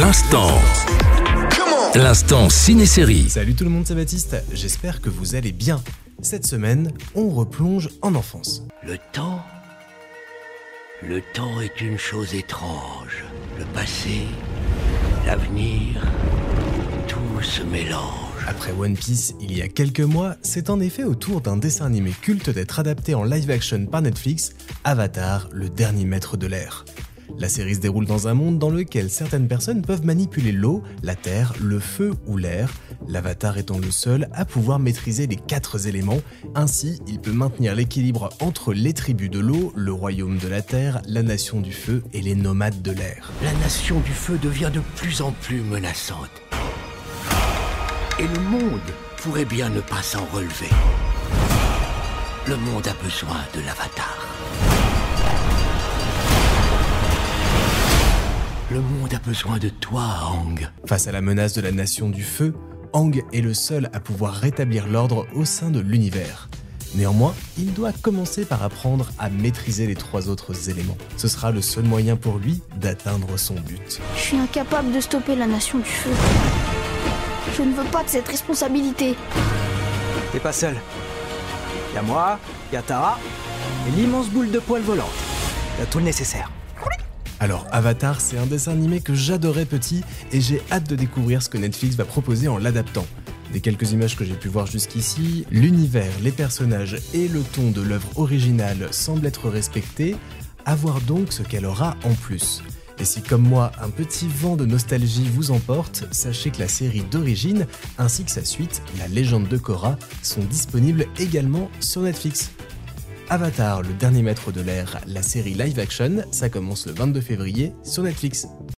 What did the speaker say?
L'instant. L'instant ciné-série. Salut tout le monde, c'est Baptiste. J'espère que vous allez bien. Cette semaine, on replonge en enfance. Le temps Le temps est une chose étrange. Le passé, l'avenir, tout se mélange. Après One Piece, il y a quelques mois, c'est en effet au tour d'un dessin animé culte d'être adapté en live action par Netflix, Avatar, le dernier maître de l'air. La série se déroule dans un monde dans lequel certaines personnes peuvent manipuler l'eau, la terre, le feu ou l'air, l'avatar étant le seul à pouvoir maîtriser les quatre éléments, ainsi il peut maintenir l'équilibre entre les tribus de l'eau, le royaume de la terre, la nation du feu et les nomades de l'air. La nation du feu devient de plus en plus menaçante. Et le monde pourrait bien ne pas s'en relever. Le monde a besoin de l'avatar. Besoin de toi, Hang. Face à la menace de la nation du feu, Hang est le seul à pouvoir rétablir l'ordre au sein de l'univers. Néanmoins, il doit commencer par apprendre à maîtriser les trois autres éléments. Ce sera le seul moyen pour lui d'atteindre son but. Je suis incapable de stopper la nation du feu. Je ne veux pas de cette responsabilité. T'es pas seul. Y a moi, y a Tara, et l'immense boule de poil volante. T'as tout le nécessaire. Alors Avatar, c'est un dessin animé que j'adorais petit et j'ai hâte de découvrir ce que Netflix va proposer en l'adaptant. Des quelques images que j'ai pu voir jusqu'ici, l'univers, les personnages et le ton de l'œuvre originale semblent être respectés, à voir donc ce qu'elle aura en plus. Et si comme moi un petit vent de nostalgie vous emporte, sachez que la série d'origine ainsi que sa suite, La légende de Korra, sont disponibles également sur Netflix. Avatar, le dernier maître de l'air, la série live action, ça commence le 22 février sur Netflix.